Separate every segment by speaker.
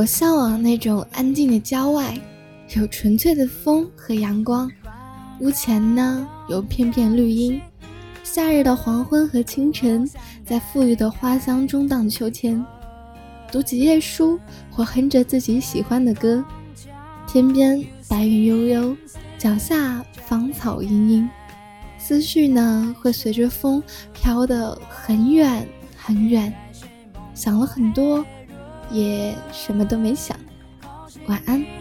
Speaker 1: 我向往那种安静的郊外，有纯粹的风和阳光，屋前呢有片片绿荫，夏日的黄昏和清晨，在馥郁的花香中荡秋千，读几页书或哼着自己喜欢的歌，天边白云悠悠，脚下芳草茵茵，思绪呢会随着风飘得很远很远，想了很多。也什么都没想，晚安。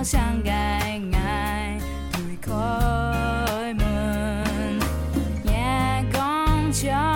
Speaker 1: 我生涯捱推開門，夜光窗。